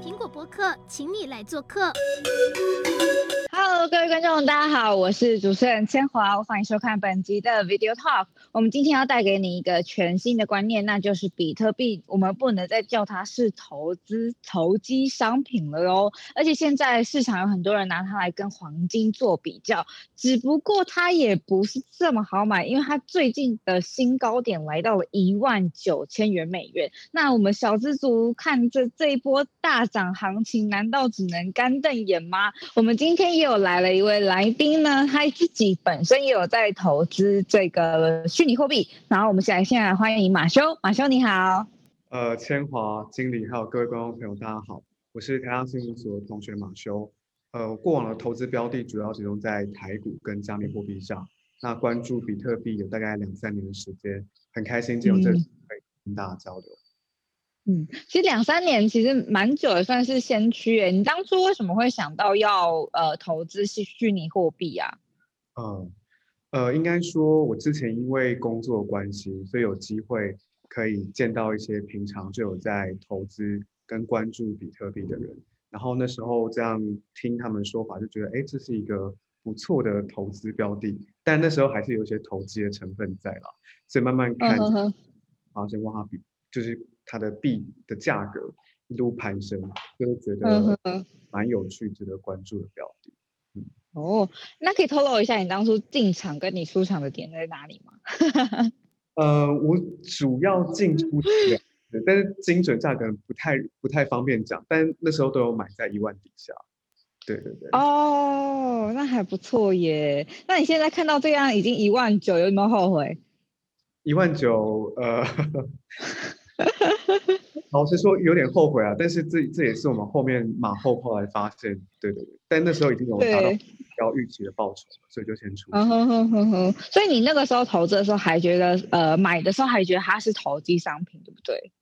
苹果博客，请你来做客。Hello，各位观众，大家好，我是主持人千华，欢迎收看本集的 Video Talk。我们今天要带给你一个全新的观念，那就是比特币，我们不能再叫它是投资投机商品了哟。而且现在市场有很多人拿它来跟黄金做比较，只不过它也不是这么好买，因为它最近的新高点来到了一万九千元美元。那我们小资族看着这一波大涨行情，难道只能干瞪眼吗？我们今天也有来了一位来宾呢，他自己本身也有在投资这个虚拟货币。然后我们现在先来欢迎马修，马修你好。呃，千华经理还有各位观众朋友，大家好，我是台大新闻所的同学马修。呃，过往的投资标的主要集中在台股跟加密货币上，那关注比特币有大概两三年的时间，很开心今天有这个可以跟大家交流。嗯，其实两三年其实蛮久的，算是先驱诶。你当初为什么会想到要呃投资虚虚拟货币啊？嗯，呃，应该说我之前因为工作关系，所以有机会可以见到一些平常就有在投资跟关注比特币的人，然后那时候这样听他们说法，就觉得哎，这是一个不错的投资标的，但那时候还是有一些投机的成分在啦，所以慢慢看，发现哇，比就是。它的币的价格一路攀升，就是觉得蛮有趣、值得关注的标的。嗯，哦，那可以透露一下你当初进场跟你出场的点在哪里吗？呃，我主要进出对，但是精准价格不太不太方便讲，但那时候都有买在一万底下。对对对。哦，那还不错耶。那你现在看到这样已经一万九，有没有后悔？一万九，呃。老实说有点后悔啊，但是这这也是我们后面马后炮来发现，对对对，但那时候已经有达到要预期的报酬，所以就先出。嗯哼哼哼哼，所以你那个时候投资的时候还觉得，呃，买的时候还觉得它是投机商品，对不对？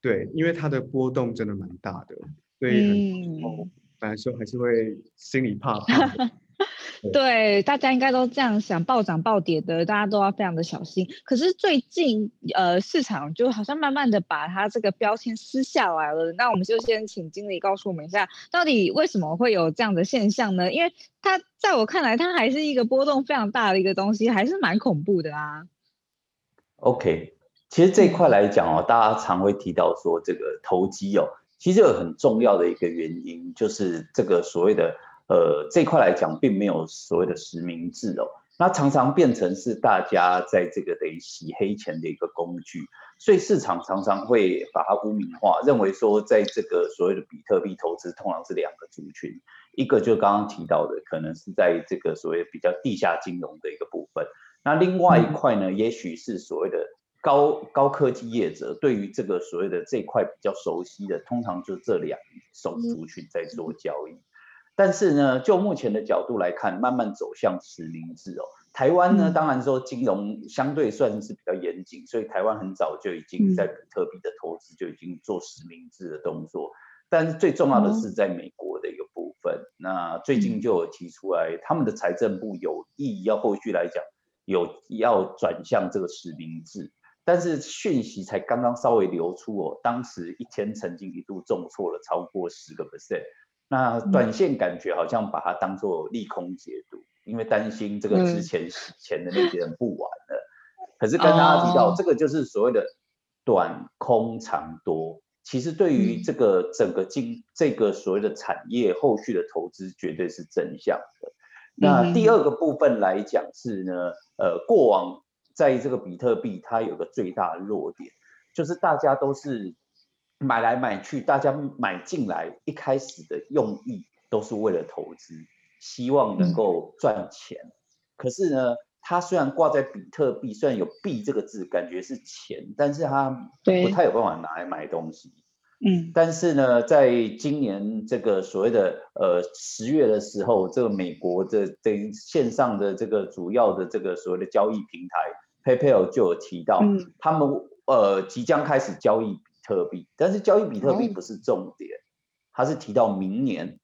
对，因为它的波动真的蛮大的，所以很哦，反正说还是会心里怕怕。对，大家应该都这样想，暴涨暴跌的，大家都要非常的小心。可是最近，呃，市场就好像慢慢的把它这个标签撕下来了。那我们就先请经理告诉我们一下，到底为什么会有这样的现象呢？因为它在我看来，它还是一个波动非常大的一个东西，还是蛮恐怖的啊。OK，其实这一块来讲哦，大家常会提到说这个投机哦，其实有很重要的一个原因，就是这个所谓的。呃，这块来讲，并没有所谓的实名制哦，那常常变成是大家在这个等于洗黑钱的一个工具，所以市场常常会把它污名化，认为说在这个所谓的比特币投资，通常是两个族群，一个就刚刚提到的，可能是在这个所谓比较地下金融的一个部分，那另外一块呢，也许是所谓的高高科技业者，对于这个所谓的这块比较熟悉的，通常就这两种族群在做交易。但是呢，就目前的角度来看，慢慢走向实名制哦。台湾呢，当然说金融相对算是比较严谨，所以台湾很早就已经在比特币的投资就已经做实名制的动作。但是最重要的是在美国的一个部分，那最近就有提出来，他们的财政部有意要后续来讲有要转向这个实名制，但是讯息才刚刚稍微流出哦，当时一天曾经一度重挫了超过十个 percent。那短线感觉好像把它当做利空解读，因为担心这个之前洗钱的那些人不玩了。可是跟大家提到，这个就是所谓的短空长多，其实对于这个整个经这个所谓的产业后续的投资绝对是正向的。那第二个部分来讲是呢，呃，过往在这个比特币它有个最大的弱点，就是大家都是。买来买去，大家买进来一开始的用意都是为了投资，希望能够赚钱。嗯、可是呢，它虽然挂在比特币，虽然有“币”这个字，感觉是钱，但是它不太有办法拿来买东西。嗯。但是呢，在今年这个所谓的呃十月的时候，这个美国的这线上的这个主要的这个所谓的交易平台 PayPal 就有提到，嗯、他们呃即将开始交易。特币，但是交易比特币不是重点，他是提到明年，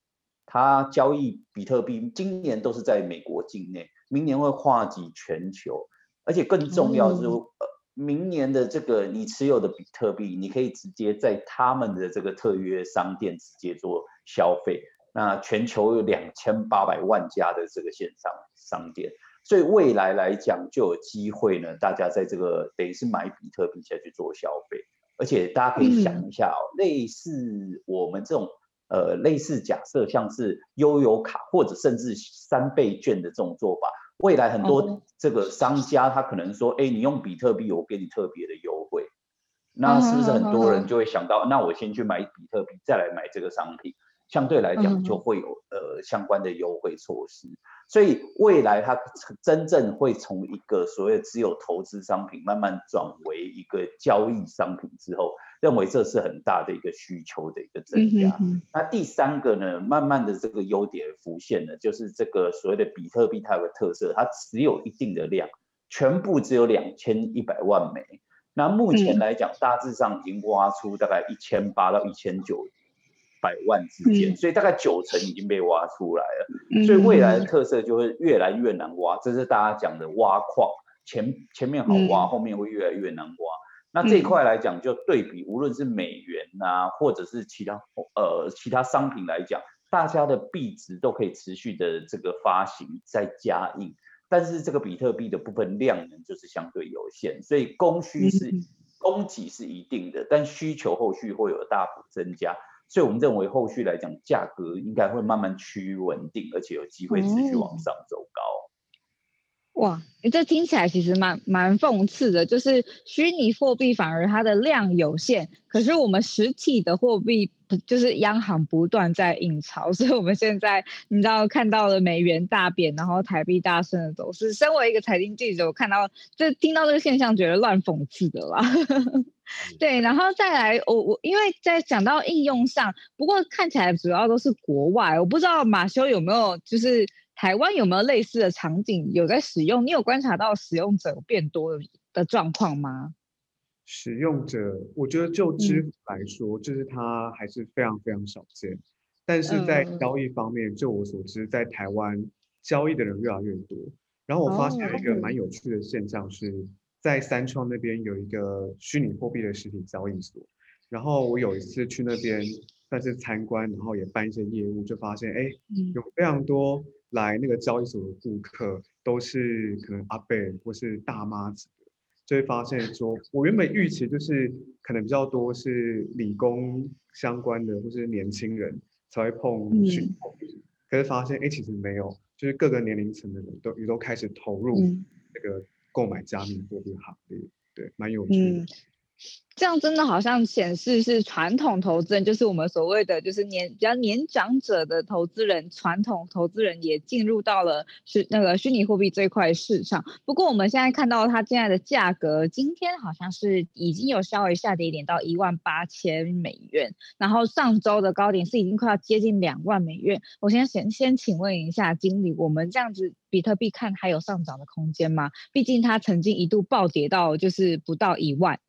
他交易比特币今年都是在美国境内，明年会跨及全球，而且更重要的是，呃，明年的这个你持有的比特币，你可以直接在他们的这个特约商店直接做消费。那全球有两千八百万家的这个线上商店，所以未来来讲就有机会呢，大家在这个等于是买比特币下去做消费，而且大家可以想一下哦，嗯、类似我们这种呃类似假设像是悠游卡或者甚至三倍券的这种做法。未来很多这个商家，他可能说，哎，你用比特币，我给你特别的优惠，那是不是很多人就会想到，那我先去买比特币，再来买这个商品，相对来讲就会有呃相关的优惠措施。所以未来它真正会从一个所谓只有投资商品，慢慢转为一个交易商品之后。认为这是很大的一个需求的一个增加。嗯、那第三个呢，慢慢的这个优点浮现了，就是这个所谓的比特币它有个特色，它只有一定的量，全部只有两千一百万枚。那目前来讲，大致上已经挖出大概一千八到一千九百万之间，嗯、所以大概九成已经被挖出来了。嗯、所以未来的特色就会越来越难挖，这是大家讲的挖矿，前前面好挖，嗯、后面会越来越难挖。那这一块来讲，就对比无论是美元啊，或者是其他呃其他商品来讲，大家的币值都可以持续的这个发行再加印，但是这个比特币的部分量能就是相对有限，所以供需是供给是一定的，但需求后续会有大幅增加，所以我们认为后续来讲，价格应该会慢慢趋于稳定，而且有机会持续往上走高。哇，你这听起来其实蛮蛮讽刺的，就是虚拟货币反而它的量有限，可是我们实体的货币就是央行不断在印钞，所以我们现在你知道看到了美元大贬，然后台币大升的走势。身为一个财经记者，我看到这听到这个现象，觉得乱讽刺的啦。对，然后再来，我我因为在讲到应用上，不过看起来主要都是国外，我不知道马修有没有就是。台湾有没有类似的场景有在使用？你有观察到使用者变多的状况吗？使用者，我觉得就支付来说，嗯、就是它还是非常非常少见。但是在交易方面，嗯、就我所知，在台湾交易的人越来越多。然后我发现一个蛮有趣的现象是，哦、在三创那边有一个虚拟货币的实体交易所。然后我有一次去那边算是参观，然后也办一些业务，就发现哎，有非常多。来那个交易所的顾客都是可能阿伯或是大妈级的，就会发现说，我原本预期就是可能比较多是理工相关的或是年轻人才会碰虚拟货币，可是发现哎，其实没有，就是各个年龄层的人都也都开始投入这个购买加密货币行列，对，蛮有趣的。嗯这样真的好像显示是传统投资人，就是我们所谓的就是年比较年长者的投资人，传统投资人也进入到了是那个虚拟货币这块市场。不过我们现在看到它现在的价格，今天好像是已经有稍微下跌一点到一万八千美元，然后上周的高点是已经快要接近两万美元。我先先先请问一下经理，我们这样子比特币看还有上涨的空间吗？毕竟它曾经一度暴跌到就是不到一万。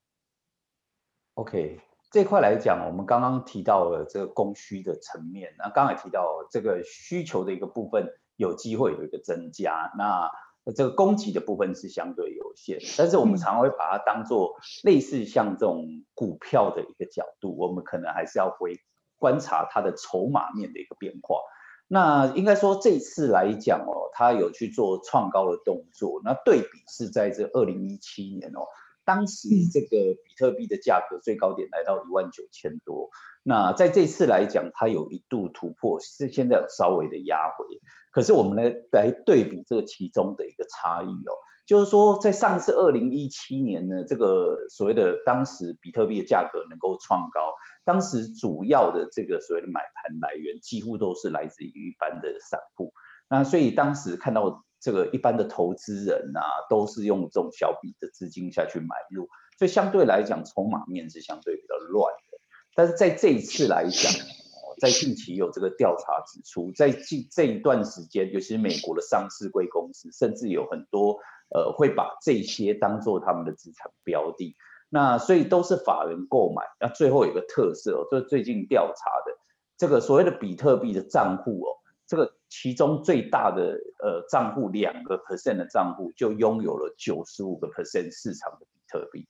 OK，这块来讲，我们刚刚提到了这个供需的层面，那刚才提到这个需求的一个部分有机会有一个增加，那这个供给的部分是相对有限，但是我们常常会把它当做类似像这种股票的一个角度，我们可能还是要回观察它的筹码面的一个变化。那应该说这次来讲哦，它有去做创高的动作，那对比是在这二零一七年哦。当时这个比特币的价格最高点来到一万九千多，那在这次来讲，它有一度突破，是现在有稍微的压回。可是我们来来对比这个其中的一个差异哦，就是说在上次二零一七年呢，这个所谓的当时比特币的价格能够创高，当时主要的这个所谓的买盘来源几乎都是来自于一般的散户，那所以当时看到。这个一般的投资人呐、啊，都是用这种小笔的资金下去买入，所以相对来讲，筹码面是相对比较乱的。但是在这一次来讲，在近期有这个调查指出，在近这一段时间，尤其是美国的上市贵公司，甚至有很多呃会把这些当做他们的资产标的。那所以都是法人购买。那最后有个特色哦，就是最近调查的这个所谓的比特币的账户哦。这个其中最大的呃账户两个 percent 的账户就拥有了九十五个 percent 市场的比特币。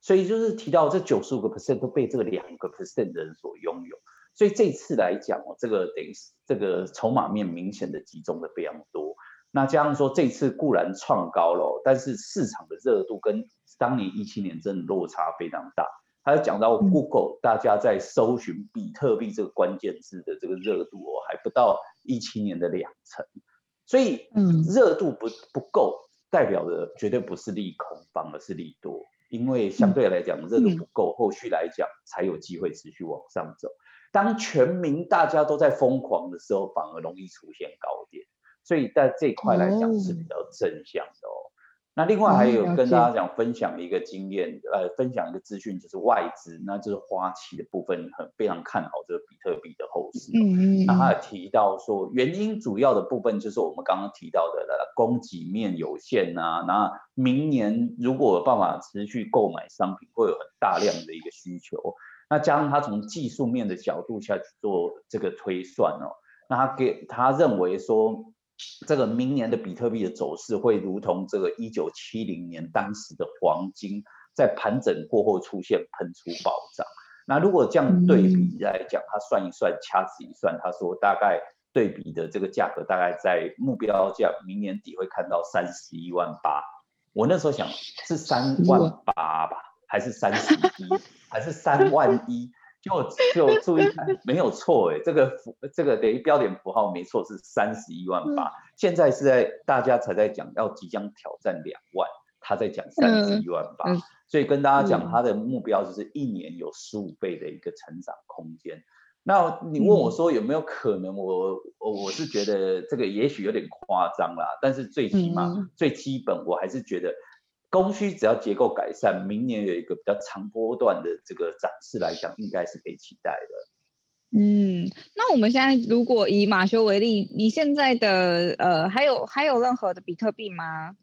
所以就是提到这九十五个 percent 都被这个两个 percent 的人所拥有。所以这次来讲哦，这个等于这个筹码面明显的集中的非常多。那加上说这次固然创高了，但是市场的热度跟当年一七年真的落差非常大。还有讲到 Google，大家在搜寻比特币这个关键字的这个热度哦，还不到一七年的两成。所以，嗯，热度不不够，代表的绝对不是利空，反而是利多。因为相对来讲，热度不够，后续来讲才有机会持续往上走。当全民大家都在疯狂的时候，反而容易出现高点。所以在这一块来讲是比较正向的哦。那另外还有跟大家讲分享一个经验，呃，分享一个资讯，就是外资，那就是花旗的部分很非常看好这个比特币的后市。嗯嗯。那他有提到说，原因主要的部分就是我们刚刚提到的供给面有限啊。那明年如果有办法持续购买商品，会有很大量的一个需求。那加上他从技术面的角度下去做这个推算哦，那他给他认为说。这个明年的比特币的走势会如同这个一九七零年当时的黄金，在盘整过后出现喷出暴涨。那如果这样对比来讲，他算一算，掐指一算，他说大概对比的这个价格大概在目标价明年底会看到三十一万八。我那时候想是三万八吧，还是三十一，还是三万一？就就注意看，没有错哎，这个符这个等于标点符号没错，是三十一万八。现在是在大家才在讲要即将挑战两万，他在讲三十一万八，所以跟大家讲他的目标就是一年有十五倍的一个成长空间。那你问我说有没有可能我？我我是觉得这个也许有点夸张啦，但是最起码最基本我还是觉得。供需只要结构改善，明年有一个比较长波段的这个涨势来讲，应该是可以期待的。嗯，那我们现在如果以马修为例，你现在的呃还有还有任何的比特币吗？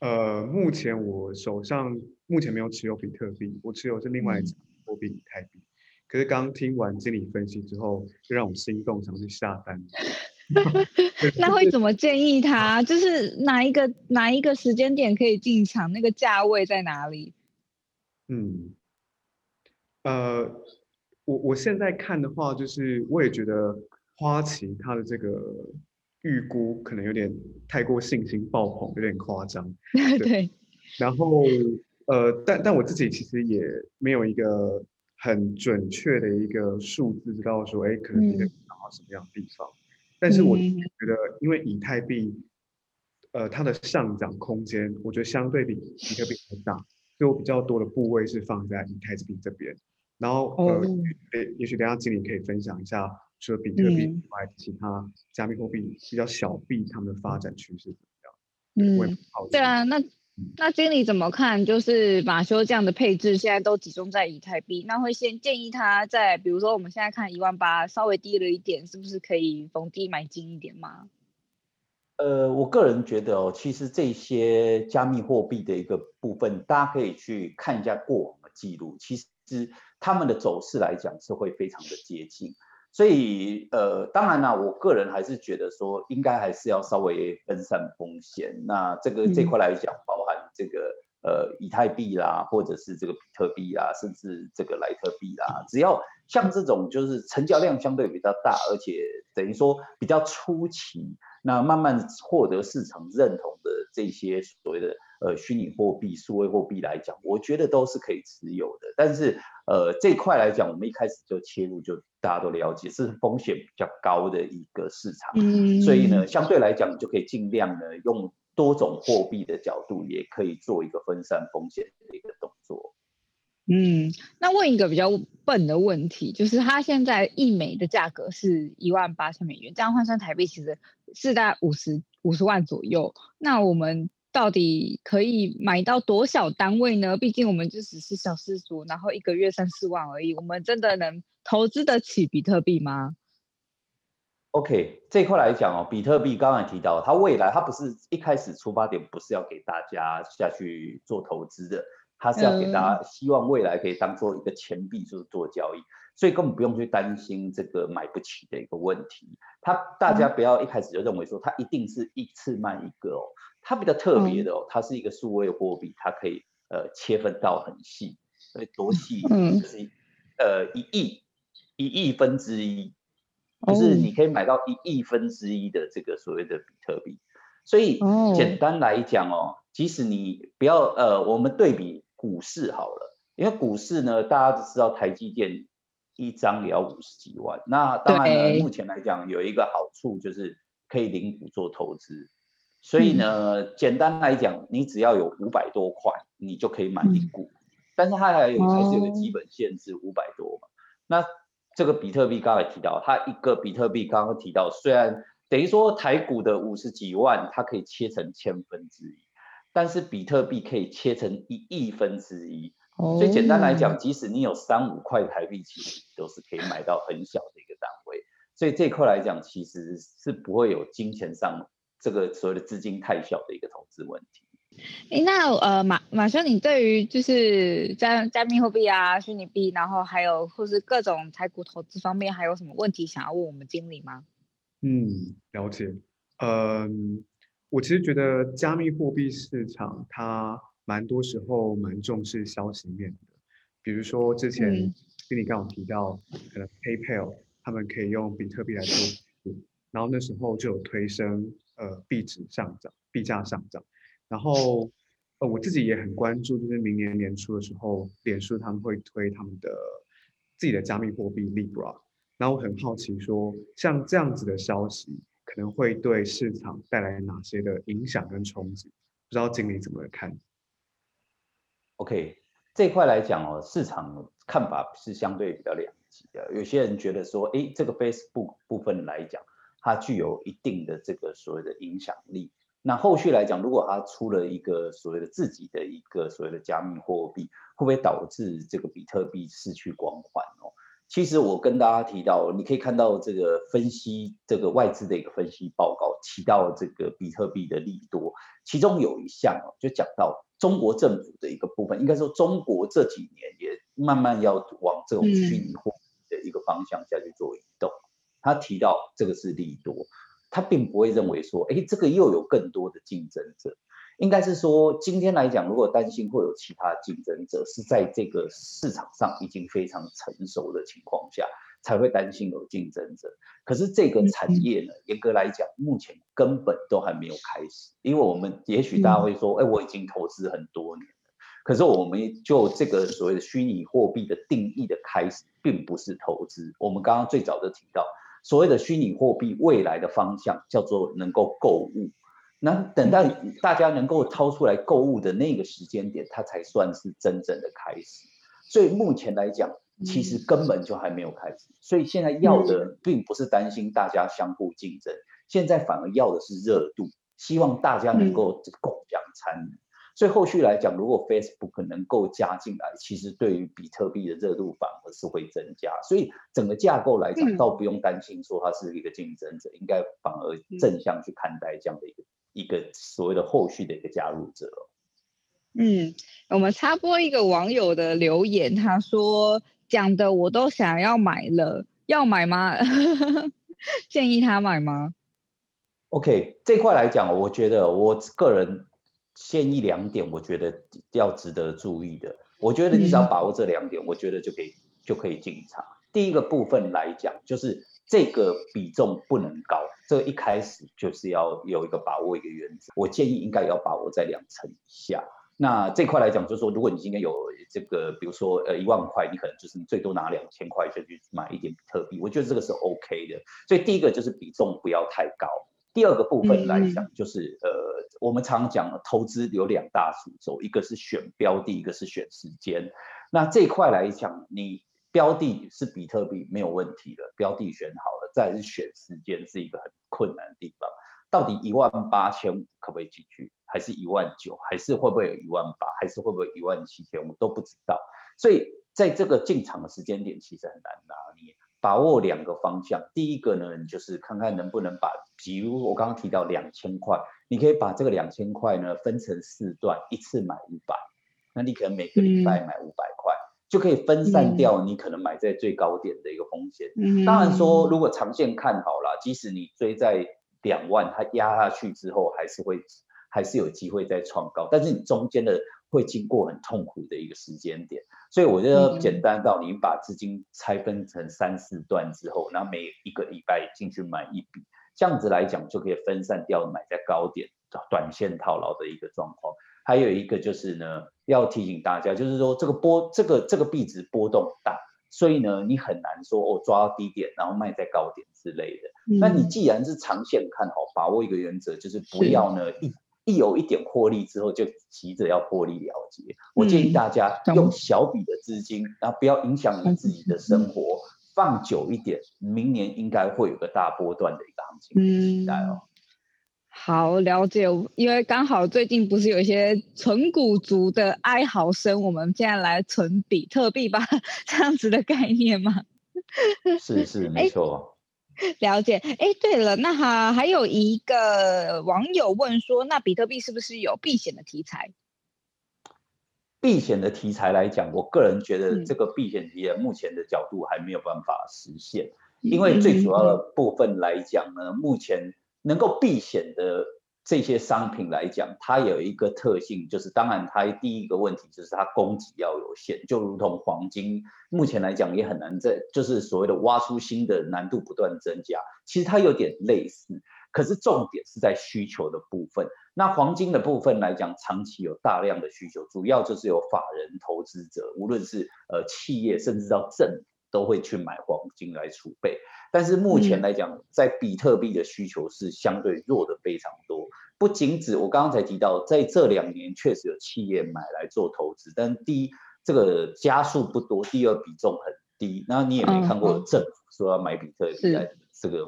呃，目前我手上目前没有持有比特币，我持有是另外一种货币以太币。嗯、可是刚听完经理分析之后，就让我心动，想去下单。那会怎么建议他？就是哪一个哪一个时间点可以进场？那个价位在哪里？嗯，呃，我我现在看的话，就是我也觉得花旗它的这个预估可能有点太过信心爆棚，有点夸张。对。对然后呃，但但我自己其实也没有一个很准确的一个数字，知道说，哎，可能你能达到什么样的地方。嗯但是我觉得，因为以太币，呃，它的上涨空间，我觉得相对比比特币还大，所以我比较多的部位是放在以太币这边。然后，呃，也也许等下经理可以分享一下，除了比特币以外，其他加密货币比较小币，它们的发展趋势怎么样？嗯，对啊，那。那经理怎么看？就是马修这样的配置，现在都集中在以太币，那会先建议他在，比如说我们现在看一万八，稍微低了一点，是不是可以逢低买进一点吗？呃，我个人觉得哦，其实这些加密货币的一个部分，大家可以去看一下过往的记录，其实他们的走势来讲是会非常的接近。所以，呃，当然啦，我个人还是觉得说，应该还是要稍微分散风险。那这个这块来讲，包含这个呃以太币啦，或者是这个比特币啦，甚至这个莱特币啦，只要像这种就是成交量相对比较大，而且等于说比较初期，那慢慢获得市场认同的这些所谓的。呃，虚拟货币、数位货币来讲，我觉得都是可以持有的。但是，呃，这块来讲，我们一开始就切入，就大家都了解是风险比较高的一个市场。嗯，所以呢，相对来讲，你就可以尽量呢用多种货币的角度，也可以做一个分散风险的一个动作。嗯，那问一个比较笨的问题，就是它现在一枚的价格是一万八千美元，这样换算台币其实是在五十五十万左右。那我们到底可以买到多少单位呢？毕竟我们就只是小资族，然后一个月三四万而已，我们真的能投资得起比特币吗？OK，这块来讲哦，比特币刚才提到，它未来它不是一开始出发点不是要给大家下去做投资的，它是要给大家希望未来可以当做一个钱币，就是做交易，所以根本不用去担心这个买不起的一个问题。它大家不要一开始就认为说它一定是一次卖一个哦。它比较特别的哦，它是一个数位货币，它可以呃切分到很细，所以多细就是、嗯、呃一亿一亿分之一，就是你可以买到一亿分之一的这个所谓的比特币。所以简单来讲哦，即使你不要呃，我们对比股市好了，因为股市呢，大家都知道台积电一张也要五十几万。那当然呢，目前来讲有一个好处就是可以零股做投资。所以呢，嗯、简单来讲，你只要有五百多块，你就可以买一股。嗯、但是它还有还是有个基本限制，五百多嘛。那这个比特币刚才提到，它一个比特币刚刚提到，虽然。等于说台股的五十几万，它可以切成千分之一，但是比特币可以切成一亿分之一。Oh. 所以简单来讲，即使你有三五块台币，其实都是可以买到很小的一个单位。所以这块来讲，其实是不会有金钱上这个所谓的资金太小的一个投资问题。哎，那呃马马修，你对于就是加加密货币啊、虚拟币，然后还有或是各种台股投资方面，还有什么问题想要问我们经理吗？嗯，了解。嗯，我其实觉得加密货币市场它蛮多时候蛮重视消息面的，比如说之前经理刚刚提到，可能 PayPal 他们可以用比特币来做，然后那时候就有推升呃币值上涨、币价上涨。然后呃我自己也很关注，就是明年年初的时候，脸书他们会推他们的自己的加密货币 Libra。然后我很好奇说，像这样子的消息可能会对市场带来哪些的影响跟冲击？不知道经理怎么看？OK，这块来讲哦，市场看法是相对比较两极的。有些人觉得说，哎，这个 Facebook 部分来讲，它具有一定的这个所谓的影响力。那后续来讲，如果它出了一个所谓的自己的一个所谓的加密货币，会不会导致这个比特币失去光环哦？其实我跟大家提到，你可以看到这个分析，这个外资的一个分析报告提到这个比特币的利多，其中有一项就讲到中国政府的一个部分，应该说中国这几年也慢慢要往这种虚拟货币的一个方向下去做移动。他提到这个是利多，他并不会认为说，哎，这个又有更多的竞争者。应该是说，今天来讲，如果担心会有其他竞争者，是在这个市场上已经非常成熟的情况下，才会担心有竞争者。可是这个产业呢，严格来讲，目前根本都还没有开始。因为我们也许大家会说，哎，我已经投资很多年了。可是我们就这个所谓的虚拟货币的定义的开始，并不是投资。我们刚刚最早的提到，所谓的虚拟货币未来的方向叫做能够购物。那等到大家能够掏出来购物的那个时间点，它才算是真正的开始。所以目前来讲，其实根本就还没有开始。所以现在要的并不是担心大家相互竞争，现在反而要的是热度，希望大家能够共享参与。所以后续来讲，如果 Facebook 能够加进来，其实对于比特币的热度反而是会增加。所以整个架构来讲，倒不用担心说它是一个竞争者，应该反而正向去看待这样的一个。一个所谓的后续的一个加入者。嗯，我们插播一个网友的留言，他说讲的我都想要买了，要买吗？建议他买吗？OK，这块来讲，我觉得我个人建议两点，我觉得要值得注意的。我觉得你只要把握这两点，嗯、我觉得就可以就可以进场。第一个部分来讲，就是。这个比重不能高，这个一开始就是要有一个把握一个原则。我建议应该要把握在两成以下。那这块来讲，就是说，如果你今天有这个，比如说呃一万块，你可能就是你最多拿两千块就去买一点比特币，我觉得这个是 OK 的。所以第一个就是比重不要太高。第二个部分来讲，就是呃我们常讲投资有两大主轴，一个是选标的，一个是选时间。那这块来讲，你。标的是比特币没有问题的，标的选好了，再是选时间是一个很困难的地方。到底一万八千五可不可以进去，还是一万九，还是会不会有一万八，还是会不会一万七千，我们都不知道。所以在这个进场的时间点其实很难拿捏，把握两个方向。第一个呢，你就是看看能不能把，比如我刚刚提到两千块，你可以把这个两千块呢分成四段，一次买五百，那你可能每个礼拜买五百块。嗯就可以分散掉你可能买在最高点的一个风险。嗯、当然说，如果长线看好了，即使你追在两万，它压下去之后，还是会还是有机会再创高。但是你中间的会经过很痛苦的一个时间点。所以我觉得简单到你把资金拆分成三四段之后，然后每一个礼拜进去买一笔，这样子来讲就可以分散掉买在高点短线套牢的一个状况。还有一个就是呢，要提醒大家，就是说这个波这个这个币值波动大，所以呢你很难说哦抓到低点然后卖在高点之类的。那你既然是长线看好，把握一个原则就是不要呢一。一有一点获利之后，就急着要获利了结。我建议大家用小笔的资金，然后不要影响你自己的生活，放久一点，明年应该会有个大波段的一个行情。期待哦。好，了解，因为刚好最近不是有一些存股族的哀嚎声，我们现在来存比特币吧，这样子的概念吗？是是没错。了解，哎，对了，那哈还有一个网友问说，那比特币是不是有避险的题材？避险的题材来讲，我个人觉得这个避险题材目前的角度还没有办法实现，嗯、因为最主要的部分来讲呢，嗯、目前能够避险的。这些商品来讲，它有一个特性，就是当然它第一个问题就是它供给要有限，就如同黄金，目前来讲也很难在，就是所谓的挖出新的难度不断增加。其实它有点类似，可是重点是在需求的部分。那黄金的部分来讲，长期有大量的需求，主要就是有法人投资者，无论是呃企业，甚至到政府。都会去买黄金来储备，但是目前来讲，在比特币的需求是相对弱的非常多。不仅止，我刚刚才提到，在这两年确实有企业买来做投资，但第一，这个家数不多；第二，比重很低。那你也没看过政府说要买比特币来这个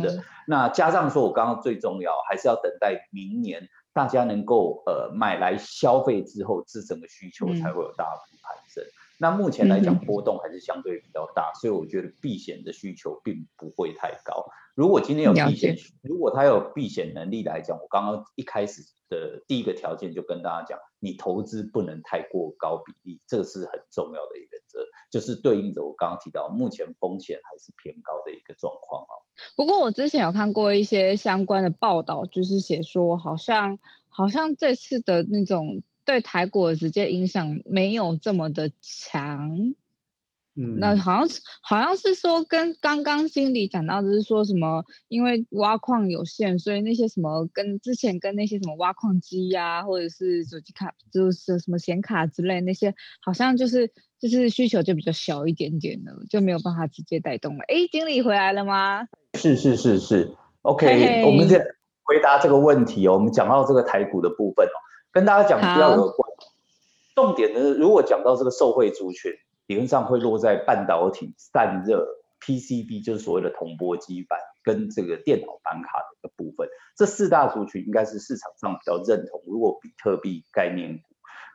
的。那加上说，我刚刚最重要还是要等待明年大家能够呃买来消费之后，自整个需求才会有大幅攀升。那目前来讲，波动还是相对比较大，所以我觉得避险的需求并不会太高。如果今天有避险，如果他有避险能力来讲，我刚刚一开始的第一个条件就跟大家讲，你投资不能太过高比例，这是很重要的一个原则，就是对应着我刚刚提到目前风险还是偏高的一个状况哦。不过我之前有看过一些相关的报道，就是写说好像好像这次的那种。对台股的直接影响没有这么的强，嗯，那好像是好像是说跟刚刚经理讲到的是说什么，因为挖矿有限，所以那些什么跟之前跟那些什么挖矿机呀、啊，或者是手机卡，就是什么显卡之类那些，好像就是就是需求就比较小一点点了，就没有办法直接带动了。哎，经理回来了吗？是是是是，OK，嘿嘿我们再回答这个问题哦。我们讲到这个台股的部分哦。跟大家讲比较有关，重点呢，如果讲到这个受惠族群，理论上会落在半导体、散热、PCB，就是所谓的铜箔基板跟这个电脑板卡的一个部分。这四大族群应该是市场上比较认同。如果比特币概念股，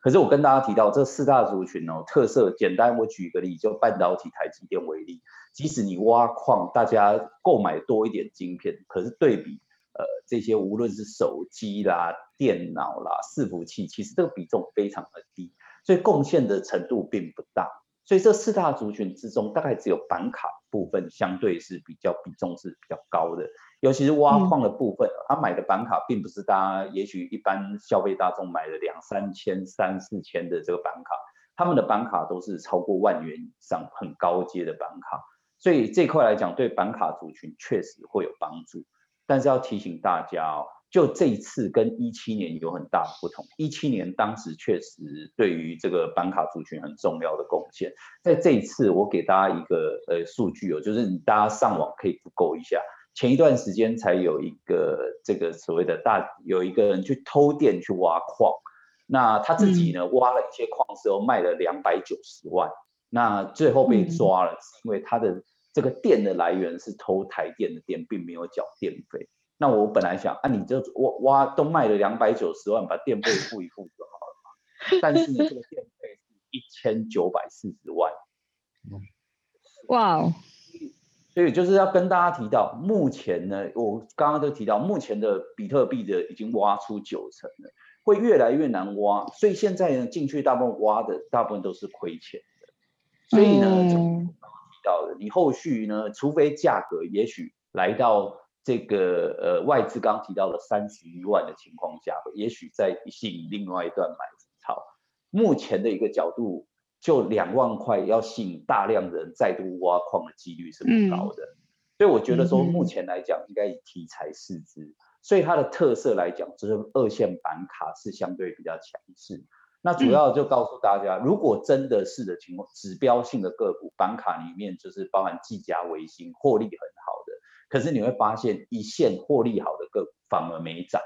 可是我跟大家提到这四大族群哦，特色简单，我举一个例，就半导体台积电为例，即使你挖矿，大家购买多一点晶片，可是对比。呃，这些无论是手机啦、电脑啦、伺服器，其实这个比重非常的低，所以贡献的程度并不大。所以这四大族群之中，大概只有板卡部分相对是比较比重是比较高的，尤其是挖矿的部分，他买的板卡并不是大家也许一般消费大众买的两三千、三四千的这个板卡，他们的板卡都是超过万元以上，很高阶的板卡。所以这块来讲，对板卡族群确实会有帮助。但是要提醒大家哦，就这一次跟一七年有很大的不同。一七年当时确实对于这个板卡族群很重要的贡献，在这一次我给大家一个呃数据哦，就是你大家上网可以 Google 一下，前一段时间才有一个这个所谓的大有一个人去偷电去挖矿，那他自己呢挖了一些矿之后卖了两百九十万，那最后被抓了，是因为他的。这个电的来源是偷台电的电，并没有缴电费。那我本来想啊，你就挖挖都卖了两百九十万，把电费付一付就好了嘛。但是呢，这个电费是一千九百四十万。哇哦！所以就是要跟大家提到，目前呢，我刚刚都提到，目前的比特币的已经挖出九成了，会越来越难挖。所以现在呢，进去大部分挖的大部分都是亏钱的。所以呢。嗯到的，你后续呢？除非价格也许来到这个呃外资刚提到了三十一万的情况下，也许在吸引另外一段买超。目前的一个角度，就两万块要吸引大量人再度挖矿的几率是不高的。嗯、所以我觉得说，目前来讲，应该以题材市值。嗯、所以它的特色来讲，就是二线板卡是相对比较强势。那主要就告诉大家，嗯、如果真的是的情况，指标性的个股板卡里面就是包含技嘉、维新，获利很好的，可是你会发现一线获利好的个股反而没涨，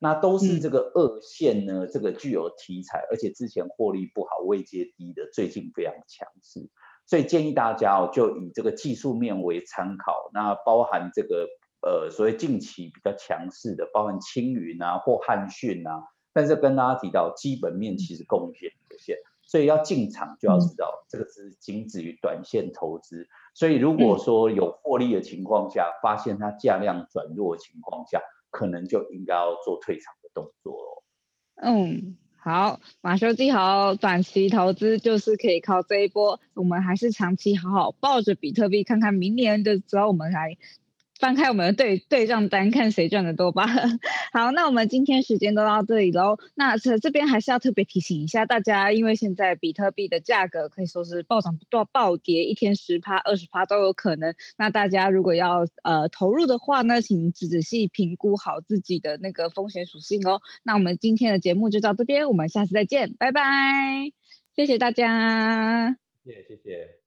那都是这个二线呢，嗯、这个具有题材，而且之前获利不好、位阶低的，最近非常强势，所以建议大家哦，就以这个技术面为参考，那包含这个呃所谓近期比较强势的，包含青云啊或汉讯啊。但是跟大家提到，基本面其实贡献有限，所以要进场就要知道，这个是仅止于短线投资。所以如果说有获利的情况下，发现它价量转弱的情况下，可能就应该要做退场的动作喽。嗯，好，马修记好，短期投资就是可以靠这一波，我们还是长期好好抱着比特币，看看明年的时候我们来。翻开我们的对对账单，看谁赚的多吧。好，那我们今天时间都到这里喽。那这这边还是要特别提醒一下大家，因为现在比特币的价格可以说是暴涨到暴跌，一天十趴、二十趴都有可能。那大家如果要呃投入的话呢，请仔细评估好自己的那个风险属性哦。那我们今天的节目就到这边，我们下次再见，拜拜，谢谢大家，谢谢谢谢。